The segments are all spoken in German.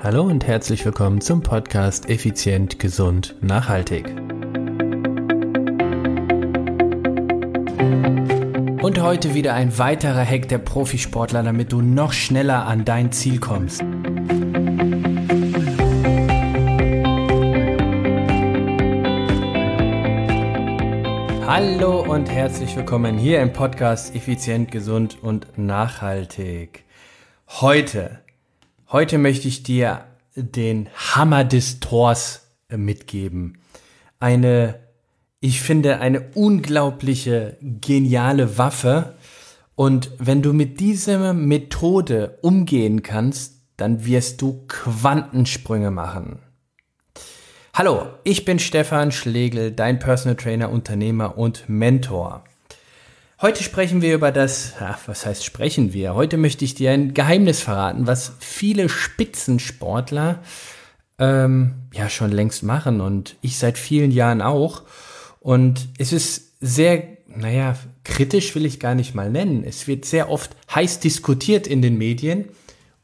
Hallo und herzlich willkommen zum Podcast Effizient, Gesund, Nachhaltig. Und heute wieder ein weiterer Hack der Profisportler, damit du noch schneller an dein Ziel kommst. Hallo und herzlich willkommen hier im Podcast Effizient, Gesund und Nachhaltig. Heute Heute möchte ich dir den Hammer des Tors äh, mitgeben. Eine, ich finde, eine unglaubliche, geniale Waffe. Und wenn du mit dieser Methode umgehen kannst, dann wirst du Quantensprünge machen. Hallo, ich bin Stefan Schlegel, dein Personal Trainer, Unternehmer und Mentor. Heute sprechen wir über das, ach, was heißt sprechen wir? Heute möchte ich dir ein Geheimnis verraten, was viele Spitzensportler ähm, ja schon längst machen und ich seit vielen Jahren auch. Und es ist sehr, naja, kritisch will ich gar nicht mal nennen. Es wird sehr oft heiß diskutiert in den Medien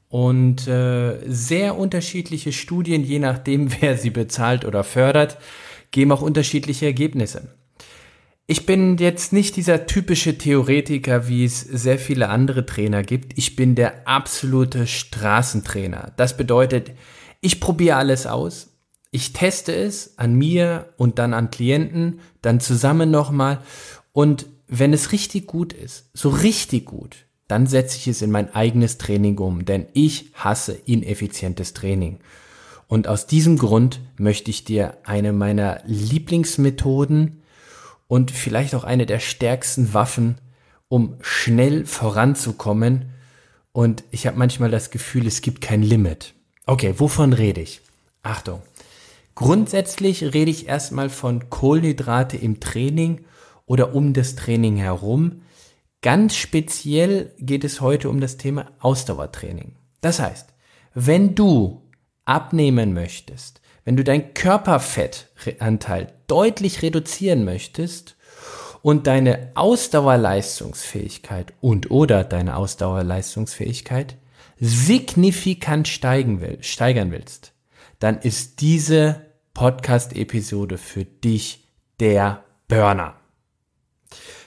und äh, sehr unterschiedliche Studien, je nachdem, wer sie bezahlt oder fördert, geben auch unterschiedliche Ergebnisse. Ich bin jetzt nicht dieser typische Theoretiker, wie es sehr viele andere Trainer gibt. Ich bin der absolute Straßentrainer. Das bedeutet, ich probiere alles aus. Ich teste es an mir und dann an Klienten, dann zusammen nochmal. Und wenn es richtig gut ist, so richtig gut, dann setze ich es in mein eigenes Training um, denn ich hasse ineffizientes Training. Und aus diesem Grund möchte ich dir eine meiner Lieblingsmethoden und vielleicht auch eine der stärksten Waffen, um schnell voranzukommen. Und ich habe manchmal das Gefühl, es gibt kein Limit. Okay, wovon rede ich? Achtung. Grundsätzlich rede ich erstmal von Kohlenhydrate im Training oder um das Training herum. Ganz speziell geht es heute um das Thema Ausdauertraining. Das heißt, wenn du abnehmen möchtest, wenn du dein Körperfettanteil deutlich reduzieren möchtest und deine Ausdauerleistungsfähigkeit und oder deine Ausdauerleistungsfähigkeit signifikant steigen will, steigern willst, dann ist diese Podcast-Episode für dich der Burner.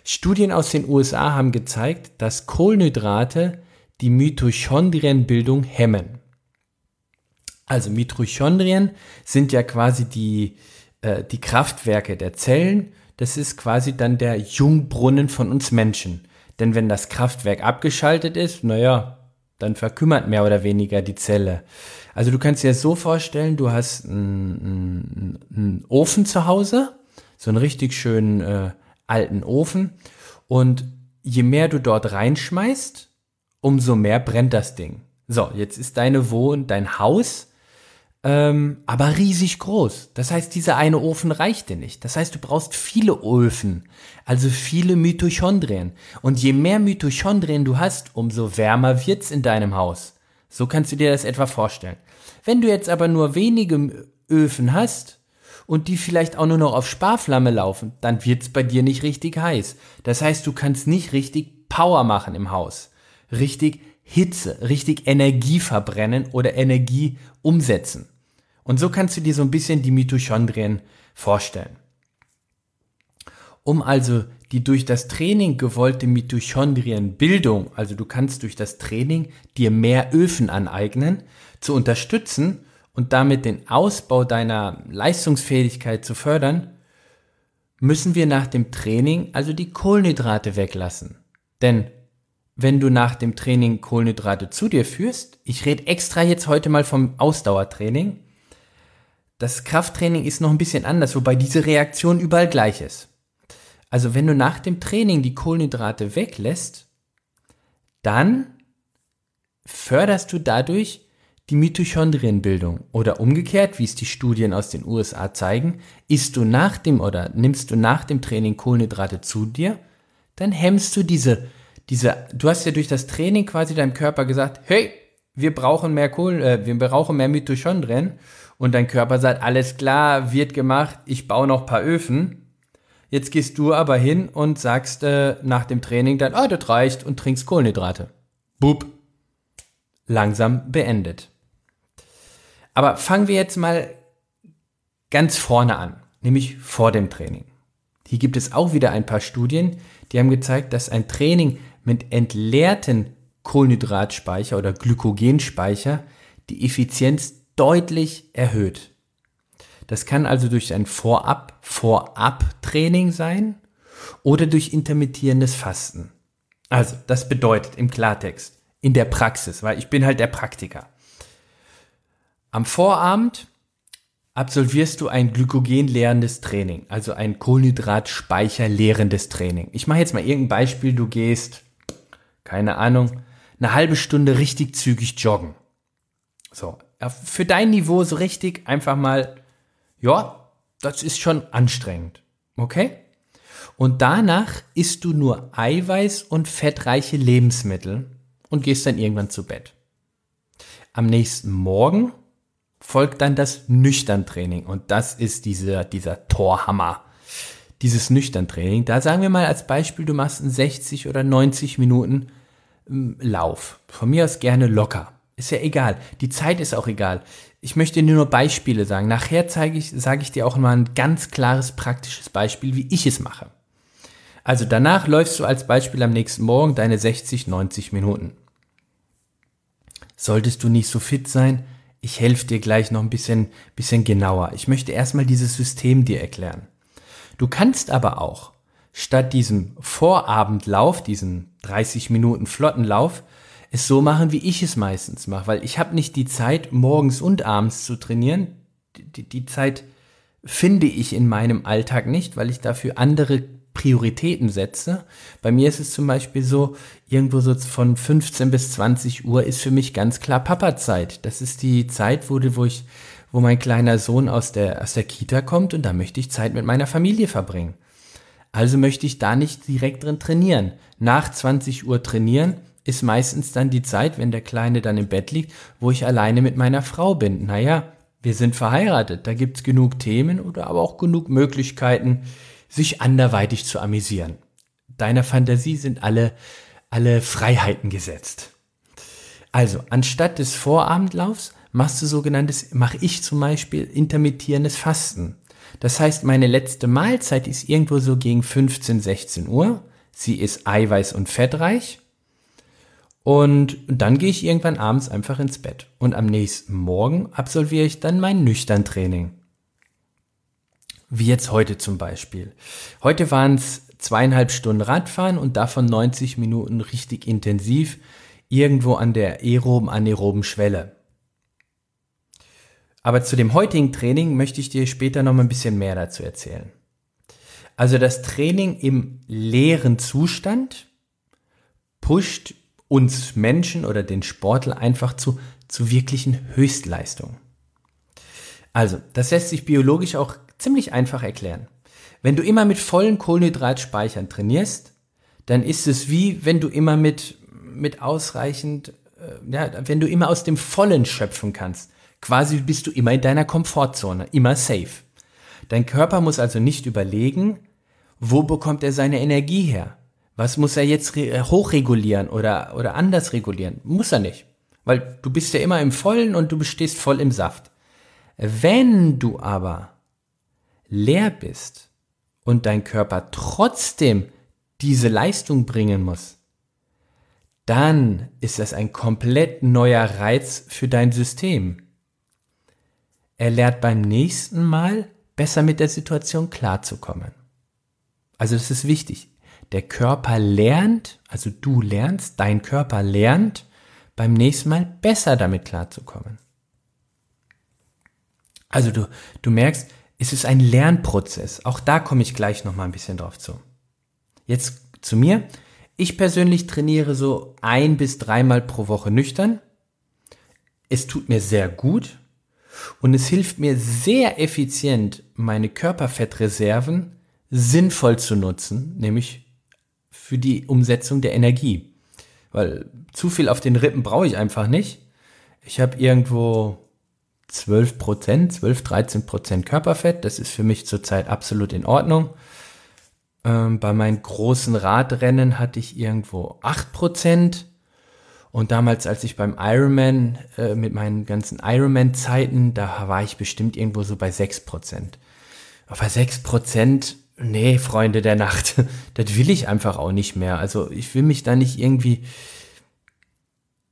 Studien aus den USA haben gezeigt, dass Kohlenhydrate die Mitochondrienbildung hemmen. Also Mitochondrien sind ja quasi die, äh, die Kraftwerke der Zellen. Das ist quasi dann der Jungbrunnen von uns Menschen. Denn wenn das Kraftwerk abgeschaltet ist, naja, dann verkümmert mehr oder weniger die Zelle. Also du kannst dir so vorstellen, du hast einen, einen Ofen zu Hause, so einen richtig schönen äh, alten Ofen. Und je mehr du dort reinschmeißt, umso mehr brennt das Ding. So, jetzt ist deine Wohn, dein Haus ähm, aber riesig groß. Das heißt, dieser eine Ofen reicht dir nicht. Das heißt, du brauchst viele Öfen, also viele Mitochondrien. Und je mehr Mitochondrien du hast, umso wärmer wird's in deinem Haus. So kannst du dir das etwa vorstellen. Wenn du jetzt aber nur wenige Öfen hast und die vielleicht auch nur noch auf Sparflamme laufen, dann wird's bei dir nicht richtig heiß. Das heißt, du kannst nicht richtig Power machen im Haus. Richtig Hitze, richtig Energie verbrennen oder Energie umsetzen. Und so kannst du dir so ein bisschen die Mitochondrien vorstellen. Um also die durch das Training gewollte Mitochondrienbildung, also du kannst durch das Training dir mehr Öfen aneignen, zu unterstützen und damit den Ausbau deiner Leistungsfähigkeit zu fördern, müssen wir nach dem Training also die Kohlenhydrate weglassen. Denn wenn du nach dem Training Kohlenhydrate zu dir führst, ich rede extra jetzt heute mal vom Ausdauertraining, das Krafttraining ist noch ein bisschen anders, wobei diese Reaktion überall gleich ist. Also wenn du nach dem Training die Kohlenhydrate weglässt, dann förderst du dadurch die Mitochondrienbildung. Oder umgekehrt, wie es die Studien aus den USA zeigen, isst du nach dem oder nimmst du nach dem Training Kohlenhydrate zu dir, dann hemmst du diese, diese, du hast ja durch das Training quasi deinem Körper gesagt, hey, wir brauchen mehr Kohlen, äh, wir brauchen mehr Mitochondrien und dein Körper sagt, alles klar, wird gemacht, ich baue noch paar Öfen. Jetzt gehst du aber hin und sagst äh, nach dem Training dann, ah, das reicht und trinkst Kohlenhydrate. Bub. Langsam beendet. Aber fangen wir jetzt mal ganz vorne an, nämlich vor dem Training. Hier gibt es auch wieder ein paar Studien, die haben gezeigt, dass ein Training mit entleerten Kohlenhydratspeicher oder Glykogenspeicher die Effizienz deutlich erhöht. Das kann also durch ein Vorab-Vorab-Training sein oder durch intermittierendes Fasten. Also, das bedeutet im Klartext, in der Praxis, weil ich bin halt der Praktiker. Am Vorabend absolvierst du ein glykogenleerendes Training, also ein Kohlenhydratspeicherleerendes Training. Ich mache jetzt mal irgendein Beispiel, du gehst, keine Ahnung, eine halbe Stunde richtig zügig joggen. So, für dein Niveau so richtig einfach mal, ja, das ist schon anstrengend. Okay? Und danach isst du nur Eiweiß und fettreiche Lebensmittel und gehst dann irgendwann zu Bett. Am nächsten Morgen folgt dann das Nüchtern-Training und das ist dieser, dieser Torhammer. Dieses Nüchtern-Training, da sagen wir mal als Beispiel, du machst einen 60 oder 90 Minuten Lauf. Von mir aus gerne locker. Ist ja egal. Die Zeit ist auch egal. Ich möchte dir nur Beispiele sagen. Nachher zeige ich, sage ich dir auch mal ein ganz klares praktisches Beispiel, wie ich es mache. Also danach läufst du als Beispiel am nächsten Morgen deine 60, 90 Minuten. Solltest du nicht so fit sein, ich helfe dir gleich noch ein bisschen, bisschen genauer. Ich möchte erstmal dieses System dir erklären. Du kannst aber auch statt diesem Vorabendlauf, diesen 30 Minuten Flottenlauf, es so machen, wie ich es meistens mache, weil ich habe nicht die Zeit, morgens und abends zu trainieren. Die, die, Zeit finde ich in meinem Alltag nicht, weil ich dafür andere Prioritäten setze. Bei mir ist es zum Beispiel so, irgendwo so von 15 bis 20 Uhr ist für mich ganz klar Papa-Zeit. Das ist die Zeit, wo, wo ich, wo mein kleiner Sohn aus der, aus der Kita kommt und da möchte ich Zeit mit meiner Familie verbringen. Also möchte ich da nicht direkt drin trainieren. Nach 20 Uhr trainieren ist meistens dann die Zeit, wenn der Kleine dann im Bett liegt, wo ich alleine mit meiner Frau bin. Naja, wir sind verheiratet, da gibt's genug Themen oder aber auch genug Möglichkeiten, sich anderweitig zu amüsieren. Deiner Fantasie sind alle, alle Freiheiten gesetzt. Also, anstatt des Vorabendlaufs machst du sogenanntes, mache ich zum Beispiel intermittierendes Fasten. Das heißt, meine letzte Mahlzeit ist irgendwo so gegen 15, 16 Uhr. Sie ist eiweiß- und fettreich. Und dann gehe ich irgendwann abends einfach ins Bett. Und am nächsten Morgen absolviere ich dann mein nüchtern Training. Wie jetzt heute zum Beispiel. Heute waren es zweieinhalb Stunden Radfahren und davon 90 Minuten richtig intensiv irgendwo an der aeroben anaeroben Schwelle. Aber zu dem heutigen Training möchte ich dir später noch mal ein bisschen mehr dazu erzählen. Also das Training im leeren Zustand pusht uns Menschen oder den Sportler einfach zu, zu wirklichen Höchstleistungen. Also, das lässt sich biologisch auch ziemlich einfach erklären. Wenn du immer mit vollen Kohlenhydratspeichern trainierst, dann ist es wie wenn du immer mit, mit ausreichend, äh, ja, wenn du immer aus dem Vollen schöpfen kannst. Quasi bist du immer in deiner Komfortzone, immer safe. Dein Körper muss also nicht überlegen, wo bekommt er seine Energie her? Was muss er jetzt äh, hochregulieren oder, oder anders regulieren? Muss er nicht. Weil du bist ja immer im Vollen und du stehst voll im Saft. Wenn du aber leer bist und dein Körper trotzdem diese Leistung bringen muss, dann ist das ein komplett neuer Reiz für dein System. Er lernt beim nächsten Mal besser mit der Situation klarzukommen. Also das ist wichtig. Der Körper lernt, also du lernst, dein Körper lernt, beim nächsten Mal besser damit klarzukommen. Also du, du merkst, es ist ein Lernprozess. Auch da komme ich gleich noch mal ein bisschen drauf zu. Jetzt zu mir. Ich persönlich trainiere so ein bis dreimal pro Woche nüchtern. Es tut mir sehr gut. Und es hilft mir sehr effizient, meine Körperfettreserven sinnvoll zu nutzen, nämlich für die Umsetzung der Energie. Weil zu viel auf den Rippen brauche ich einfach nicht. Ich habe irgendwo 12 Prozent, 12, 13 Prozent Körperfett. Das ist für mich zurzeit absolut in Ordnung. Ähm, bei meinen großen Radrennen hatte ich irgendwo 8 Prozent. Und damals, als ich beim Ironman, äh, mit meinen ganzen Ironman-Zeiten, da war ich bestimmt irgendwo so bei 6%. Aber 6%, nee, Freunde der Nacht, das will ich einfach auch nicht mehr. Also ich will mich da nicht irgendwie,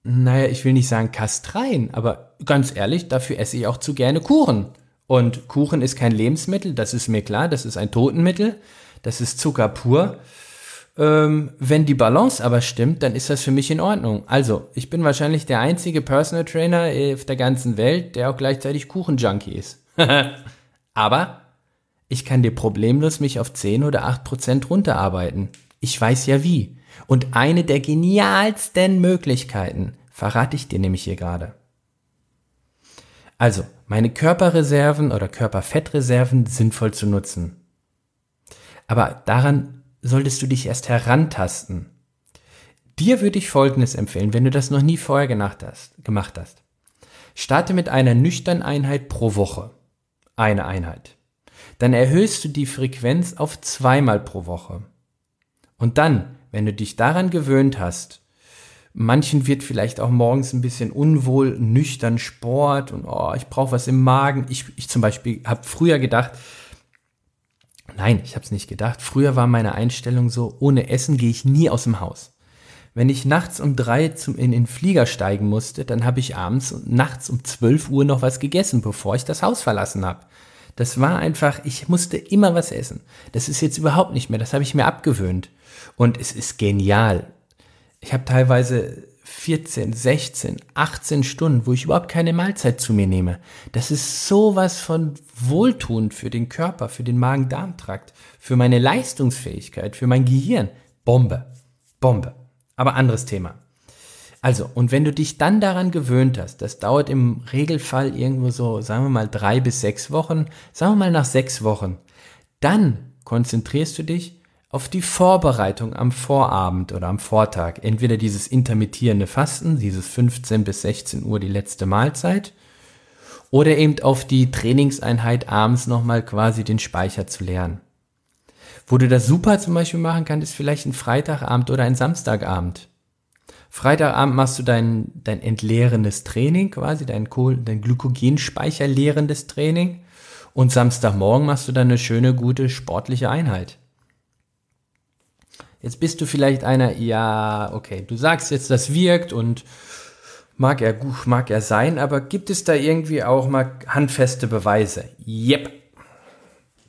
naja, ich will nicht sagen kastreien, aber ganz ehrlich, dafür esse ich auch zu gerne Kuchen. Und Kuchen ist kein Lebensmittel, das ist mir klar, das ist ein Totenmittel, das ist Zucker pur. Ähm, wenn die Balance aber stimmt, dann ist das für mich in Ordnung. Also, ich bin wahrscheinlich der einzige Personal Trainer auf der ganzen Welt, der auch gleichzeitig Kuchenjunkie ist. aber ich kann dir problemlos mich auf 10 oder 8 Prozent runterarbeiten. Ich weiß ja wie. Und eine der genialsten Möglichkeiten verrate ich dir nämlich hier gerade. Also, meine Körperreserven oder Körperfettreserven sinnvoll zu nutzen. Aber daran solltest du dich erst herantasten. Dir würde ich Folgendes empfehlen, wenn du das noch nie vorher gemacht hast. Starte mit einer nüchternen Einheit pro Woche. Eine Einheit. Dann erhöhst du die Frequenz auf zweimal pro Woche. Und dann, wenn du dich daran gewöhnt hast, manchen wird vielleicht auch morgens ein bisschen unwohl, nüchtern Sport und oh, ich brauche was im Magen. Ich, ich zum Beispiel habe früher gedacht, Nein, ich habe es nicht gedacht. Früher war meine Einstellung so, ohne Essen gehe ich nie aus dem Haus. Wenn ich nachts um drei zum, in den Flieger steigen musste, dann habe ich abends und nachts um zwölf Uhr noch was gegessen, bevor ich das Haus verlassen habe. Das war einfach, ich musste immer was essen. Das ist jetzt überhaupt nicht mehr, das habe ich mir abgewöhnt. Und es ist genial. Ich habe teilweise 14, 16, 18 Stunden, wo ich überhaupt keine Mahlzeit zu mir nehme. Das ist sowas von wohltuend für den Körper, für den Magen-Darm-Trakt, für meine Leistungsfähigkeit, für mein Gehirn. Bombe. Bombe. Aber anderes Thema. Also, und wenn du dich dann daran gewöhnt hast, das dauert im Regelfall irgendwo so, sagen wir mal, drei bis sechs Wochen, sagen wir mal nach sechs Wochen, dann konzentrierst du dich auf die Vorbereitung am Vorabend oder am Vortag. Entweder dieses intermittierende Fasten, dieses 15 bis 16 Uhr die letzte Mahlzeit, oder eben auf die Trainingseinheit abends nochmal quasi den Speicher zu leeren. Wo du das super zum Beispiel machen kannst, ist vielleicht ein Freitagabend oder ein Samstagabend. Freitagabend machst du dein, dein entleerendes Training, quasi dein, dein Glykogenspeicher leerendes Training. Und Samstagmorgen machst du dann eine schöne, gute sportliche Einheit. Jetzt bist du vielleicht einer, ja, okay, du sagst jetzt, das wirkt und mag er gut, mag er sein, aber gibt es da irgendwie auch mal handfeste Beweise? Yep.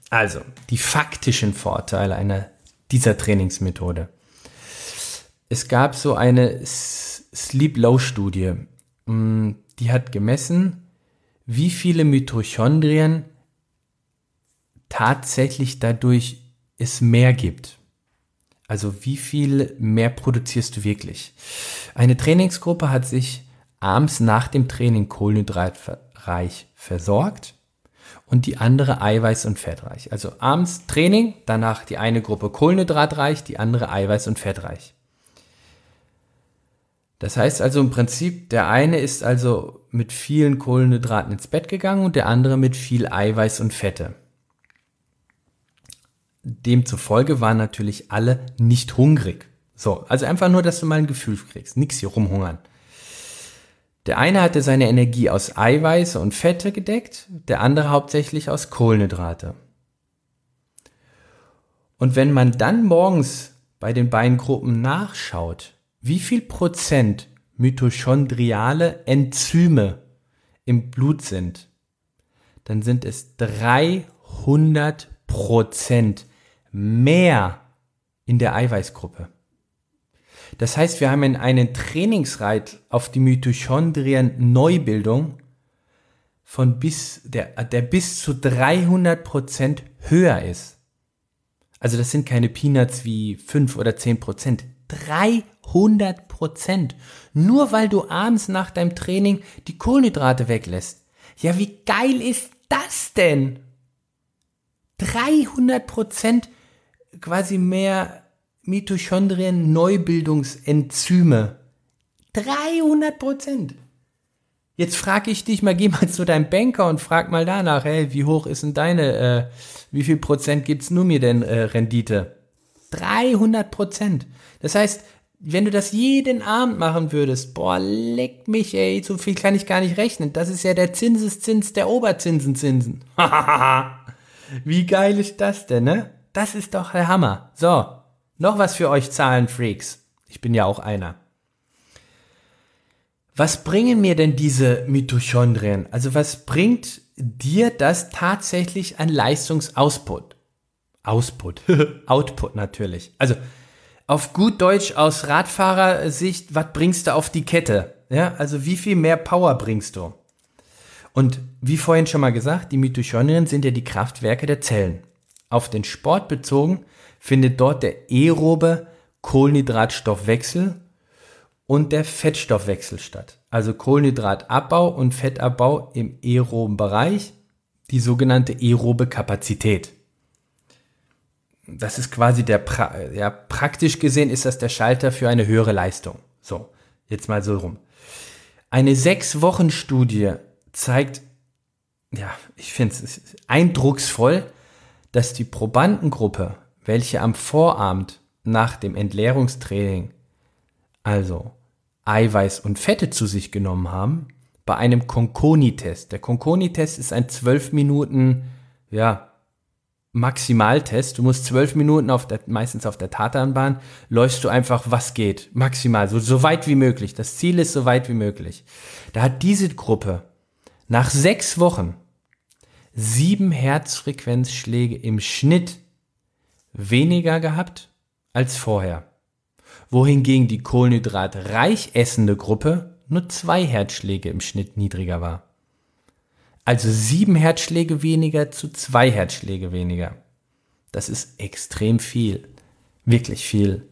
Also, die faktischen Vorteile einer dieser Trainingsmethode. Es gab so eine Sleep Low Studie, mm, die hat gemessen, wie viele Mitochondrien tatsächlich dadurch es mehr gibt. Also wie viel mehr produzierst du wirklich? Eine Trainingsgruppe hat sich abends nach dem Training kohlenhydratreich versorgt und die andere eiweiß- und fettreich. Also abends Training, danach die eine Gruppe kohlenhydratreich, die andere eiweiß- und fettreich. Das heißt also im Prinzip, der eine ist also mit vielen Kohlenhydraten ins Bett gegangen und der andere mit viel Eiweiß und Fette. Demzufolge waren natürlich alle nicht hungrig. So, also einfach nur, dass du mal ein Gefühl kriegst. Nix hier rumhungern. Der eine hatte seine Energie aus Eiweiße und Fette gedeckt, der andere hauptsächlich aus Kohlenhydrate. Und wenn man dann morgens bei den beiden Gruppen nachschaut, wie viel Prozent mitochondriale Enzyme im Blut sind, dann sind es 300 Prozent mehr in der Eiweißgruppe. Das heißt, wir haben einen Trainingsreit auf die Mitochondrien Neubildung von bis, der, der bis zu 300 Prozent höher ist. Also das sind keine Peanuts wie 5 oder 10 Prozent. 300 Prozent. Nur weil du abends nach deinem Training die Kohlenhydrate weglässt. Ja, wie geil ist das denn? 300 Prozent quasi mehr Mitochondrien Neubildungsenzyme. 300 Prozent. Jetzt frage ich dich mal, geh mal zu deinem Banker und frag mal danach, hey, wie hoch ist denn deine, äh, wie viel Prozent gibt's nur mir denn äh, Rendite? 300 Prozent. Das heißt, wenn du das jeden Abend machen würdest, boah, leck mich, ey, so viel kann ich gar nicht rechnen. Das ist ja der Zinseszins der Oberzinsenzinsen. Wie geil ist das denn, ne? Das ist doch der Hammer. So, noch was für euch Zahlenfreaks. Ich bin ja auch einer. Was bringen mir denn diese Mitochondrien? Also was bringt dir das tatsächlich an Leistungsoutput? Ausput. Output natürlich. Also auf gut Deutsch aus Radfahrersicht, was bringst du auf die Kette? Ja, also wie viel mehr Power bringst du? Und wie vorhin schon mal gesagt, die Mitochondrien sind ja die Kraftwerke der Zellen. Auf den Sport bezogen findet dort der aerobe Kohlenhydratstoffwechsel und der Fettstoffwechsel statt. Also Kohlenhydratabbau und Fettabbau im aeroben Bereich, die sogenannte aerobe Kapazität. Das ist quasi der, pra ja, praktisch gesehen ist das der Schalter für eine höhere Leistung. So, jetzt mal so rum. Eine sechs Wochen Studie zeigt, ja, ich finde es eindrucksvoll, dass die Probandengruppe, welche am Vorabend nach dem Entleerungstraining, also Eiweiß und Fette zu sich genommen haben, bei einem Conconi-Test. Der Conconi-Test ist ein zwölf Minuten, ja, Maximaltest. Du musst zwölf Minuten auf der, meistens auf der Tatanbahn, läufst du einfach, was geht. Maximal, so, so weit wie möglich. Das Ziel ist so weit wie möglich. Da hat diese Gruppe nach sechs Wochen sieben Herzfrequenzschläge im Schnitt weniger gehabt als vorher. Wohingegen die kohlenhydratreich essende Gruppe nur zwei Herzschläge im Schnitt niedriger war. Also sieben Herzschläge weniger zu zwei Herzschläge weniger. Das ist extrem viel. Wirklich viel.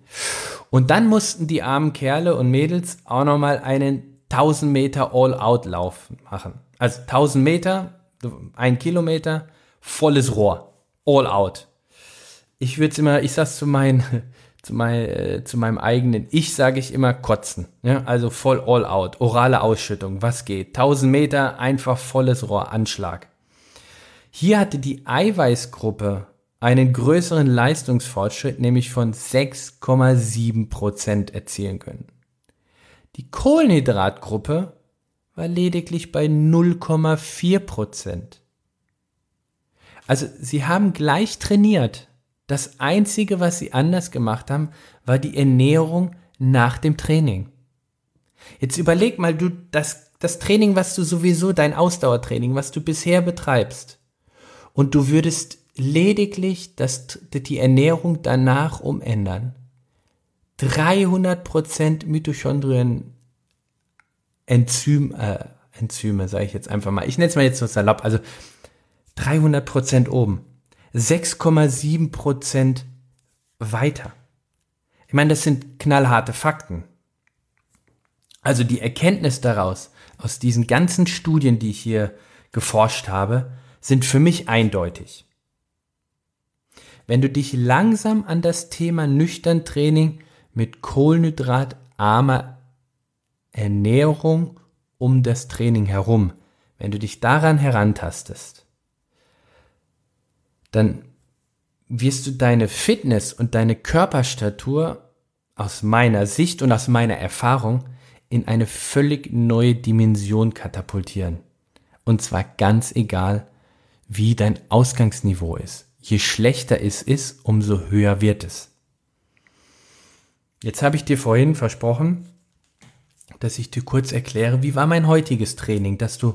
Und dann mussten die armen Kerle und Mädels auch nochmal einen 1000 Meter All-Out-Lauf machen. Also 1000 Meter, ein Kilometer, volles Rohr. All-Out. Ich würde immer, ich sag's zu meinen zu, mein, äh, zu meinem eigenen Ich sage ich immer kotzen. Ja? Also voll all out, orale Ausschüttung, was geht. 1000 Meter, einfach volles Rohr, Anschlag. Hier hatte die Eiweißgruppe einen größeren Leistungsfortschritt, nämlich von 6,7 Prozent erzielen können. Die Kohlenhydratgruppe war lediglich bei 0,4 Prozent. Also sie haben gleich trainiert, das Einzige, was sie anders gemacht haben, war die Ernährung nach dem Training. Jetzt überleg mal, du, das, das Training, was du sowieso, dein Ausdauertraining, was du bisher betreibst, und du würdest lediglich das, die Ernährung danach umändern. 300% Mitochondrien Enzym, äh, Enzyme, sage ich jetzt einfach mal. Ich nenne es mal jetzt so salopp, also 300% oben. 6,7 Prozent weiter. Ich meine, das sind knallharte Fakten. Also die Erkenntnis daraus, aus diesen ganzen Studien, die ich hier geforscht habe, sind für mich eindeutig. Wenn du dich langsam an das Thema nüchtern Training mit kohlenhydratarmer Ernährung um das Training herum, wenn du dich daran herantastest, dann wirst du deine Fitness und deine Körperstatur aus meiner Sicht und aus meiner Erfahrung in eine völlig neue Dimension katapultieren. Und zwar ganz egal, wie dein Ausgangsniveau ist. Je schlechter es ist, umso höher wird es. Jetzt habe ich dir vorhin versprochen, dass ich dir kurz erkläre, wie war mein heutiges Training, dass du,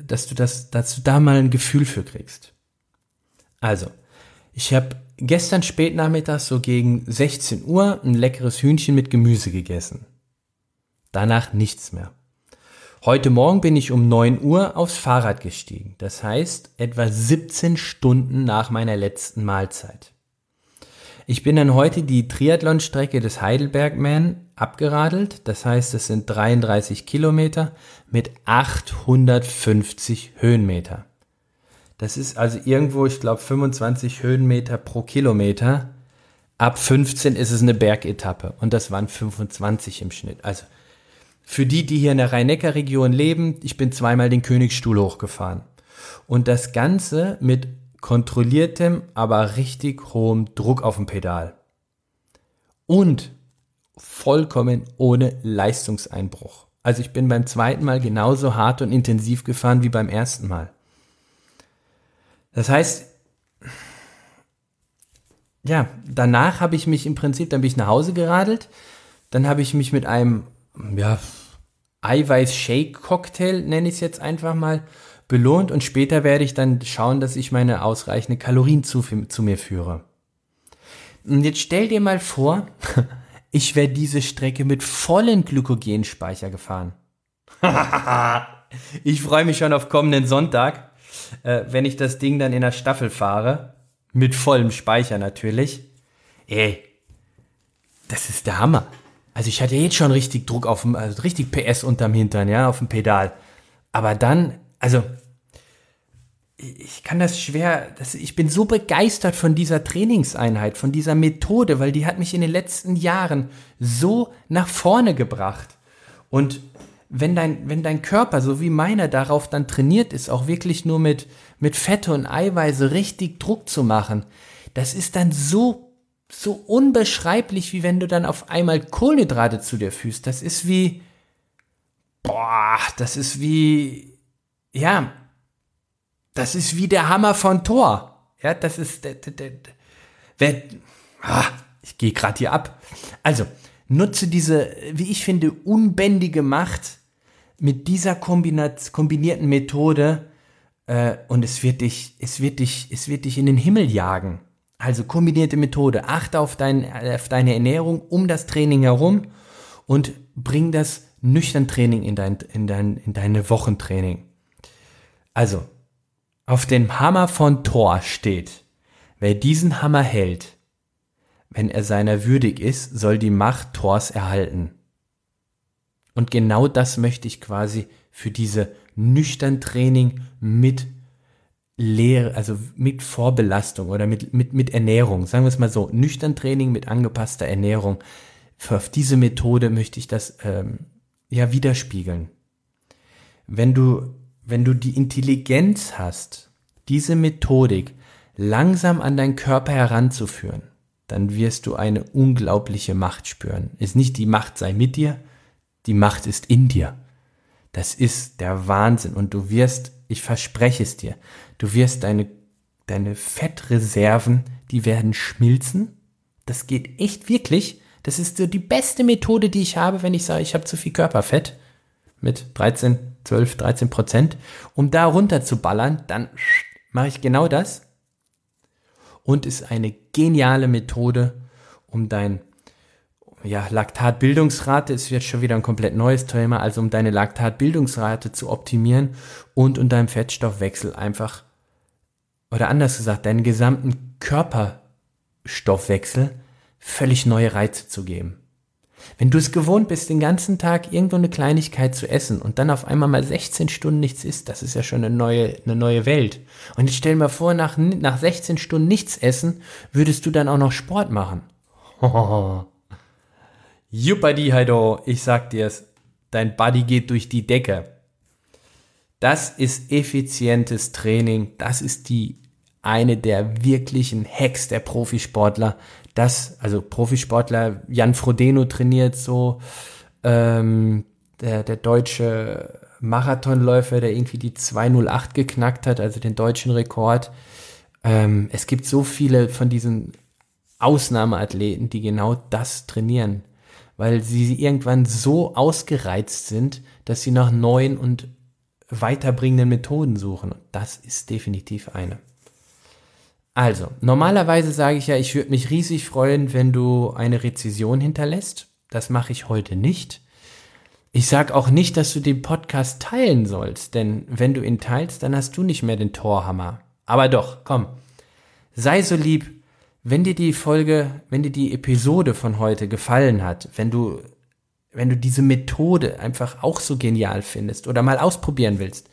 dass du das, dass du da mal ein Gefühl für kriegst. Also, ich habe gestern spät nachmittags so gegen 16 Uhr ein leckeres Hühnchen mit Gemüse gegessen. Danach nichts mehr. Heute Morgen bin ich um 9 Uhr aufs Fahrrad gestiegen. Das heißt, etwa 17 Stunden nach meiner letzten Mahlzeit. Ich bin dann heute die Triathlonstrecke des Heidelbergman abgeradelt. Das heißt, es sind 33 Kilometer mit 850 Höhenmeter. Das ist also irgendwo, ich glaube, 25 Höhenmeter pro Kilometer. Ab 15 ist es eine Bergetappe und das waren 25 im Schnitt. Also für die, die hier in der Rhein-Neckar-Region leben, ich bin zweimal den Königsstuhl hochgefahren. Und das Ganze mit kontrolliertem, aber richtig hohem Druck auf dem Pedal. Und vollkommen ohne Leistungseinbruch. Also ich bin beim zweiten Mal genauso hart und intensiv gefahren wie beim ersten Mal. Das heißt, ja, danach habe ich mich im Prinzip, dann bin ich nach Hause geradelt, dann habe ich mich mit einem, ja, Eiweiß-Shake-Cocktail, nenne ich es jetzt einfach mal, belohnt und später werde ich dann schauen, dass ich meine ausreichende Kalorien zu, zu mir führe. Und jetzt stell dir mal vor, ich wäre diese Strecke mit vollen Glykogenspeicher gefahren. ich freue mich schon auf kommenden Sonntag, äh, wenn ich das Ding dann in der Staffel fahre. Mit vollem Speicher natürlich. Ey, das ist der Hammer. Also ich hatte jetzt schon richtig Druck auf dem, also richtig PS unterm Hintern, ja, auf dem Pedal. Aber dann, also ich kann das schwer, das, ich bin so begeistert von dieser Trainingseinheit, von dieser Methode, weil die hat mich in den letzten Jahren so nach vorne gebracht. Und wenn dein, wenn dein Körper, so wie meiner, darauf dann trainiert ist, auch wirklich nur mit, mit Fette und Eiweiße richtig Druck zu machen, das ist dann so, so unbeschreiblich, wie wenn du dann auf einmal Kohlenhydrate zu dir fühlst. Das ist wie, boah, das ist wie, ja, das ist wie der Hammer von Thor. Ja, das ist, der, der, der, wer, ah, ich gehe gerade hier ab. Also, nutze diese, wie ich finde, unbändige Macht mit dieser kombinierten Methode äh, und es wird dich, es wird dich, es wird dich in den Himmel jagen. Also kombinierte Methode. Achte auf, dein, auf deine Ernährung um das Training herum und bring das nüchtern Training in dein, in dein, in deine Wochentraining. Also, auf dem Hammer von Thor steht, wer diesen Hammer hält, wenn er seiner würdig ist, soll die Macht Thors erhalten. Und genau das möchte ich quasi für diese nüchtern Training mit Lehre, also mit Vorbelastung oder mit, mit, mit Ernährung, sagen wir es mal so, nüchtern Training mit angepasster Ernährung. Für auf diese Methode möchte ich das ähm, ja widerspiegeln. Wenn du wenn du die Intelligenz hast, diese Methodik langsam an deinen Körper heranzuführen, dann wirst du eine unglaubliche Macht spüren. Ist nicht die Macht sei mit dir, die Macht ist in dir. Das ist der Wahnsinn und du wirst, ich verspreche es dir, du wirst deine, deine Fettreserven, die werden schmilzen. Das geht echt wirklich. Das ist so die beste Methode, die ich habe, wenn ich sage, ich habe zu viel Körperfett mit 13, 12, 13 Prozent, um da runter zu ballern, dann mache ich genau das und ist eine geniale Methode, um dein ja, Laktatbildungsrate ist jetzt schon wieder ein komplett neues Thema, also um deine Laktatbildungsrate zu optimieren und um deinem Fettstoffwechsel einfach, oder anders gesagt, deinen gesamten Körperstoffwechsel völlig neue Reize zu geben. Wenn du es gewohnt bist, den ganzen Tag irgendwo eine Kleinigkeit zu essen und dann auf einmal mal 16 Stunden nichts isst, das ist ja schon eine neue, eine neue Welt. Und jetzt stell dir mal vor, nach, nach 16 Stunden nichts essen, würdest du dann auch noch Sport machen. Juppadi Heido, ich sag dir's, dein Body geht durch die Decke. Das ist effizientes Training, das ist die eine der wirklichen Hacks der Profisportler, das, also Profisportler, Jan Frodeno trainiert so, ähm, der, der deutsche Marathonläufer, der irgendwie die 208 geknackt hat, also den deutschen Rekord. Ähm, es gibt so viele von diesen Ausnahmeathleten, die genau das trainieren, weil sie irgendwann so ausgereizt sind, dass sie nach neuen und weiterbringenden Methoden suchen. Das ist definitiv eine. Also, normalerweise sage ich ja, ich würde mich riesig freuen, wenn du eine Rezession hinterlässt. Das mache ich heute nicht. Ich sage auch nicht, dass du den Podcast teilen sollst, denn wenn du ihn teilst, dann hast du nicht mehr den Torhammer. Aber doch, komm, sei so lieb, wenn dir die Folge, wenn dir die Episode von heute gefallen hat, wenn du, wenn du diese Methode einfach auch so genial findest oder mal ausprobieren willst,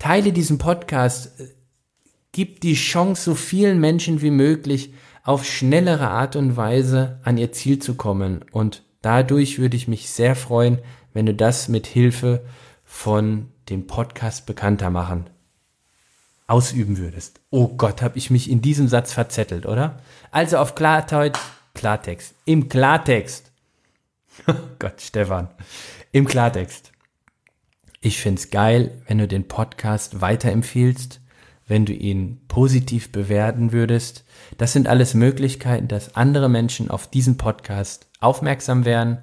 teile diesen Podcast gibt die Chance so vielen Menschen wie möglich auf schnellere Art und Weise an ihr Ziel zu kommen. Und dadurch würde ich mich sehr freuen, wenn du das mit Hilfe von dem Podcast bekannter machen ausüben würdest. Oh Gott, habe ich mich in diesem Satz verzettelt, oder? Also auf Klartext, Klartext, im Klartext. Oh Gott, Stefan. Im Klartext. Ich find's geil, wenn du den Podcast weiterempfiehlst, wenn du ihn positiv bewerten würdest. Das sind alles Möglichkeiten, dass andere Menschen auf diesen Podcast aufmerksam werden,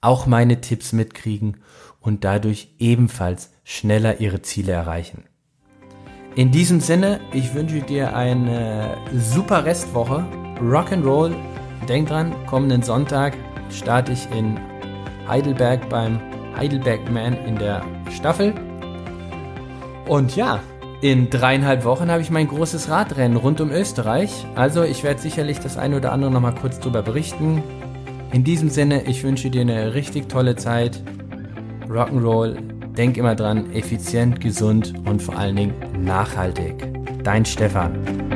auch meine Tipps mitkriegen und dadurch ebenfalls schneller ihre Ziele erreichen. In diesem Sinne, ich wünsche dir eine super Restwoche. Rock'n'Roll. Denk dran, kommenden Sonntag starte ich in Heidelberg beim Heidelberg Man in der Staffel. Und ja, in dreieinhalb Wochen habe ich mein großes Radrennen rund um Österreich. Also ich werde sicherlich das eine oder andere nochmal kurz drüber berichten. In diesem Sinne, ich wünsche dir eine richtig tolle Zeit. Rock'n'Roll, denk immer dran, effizient, gesund und vor allen Dingen nachhaltig. Dein Stefan.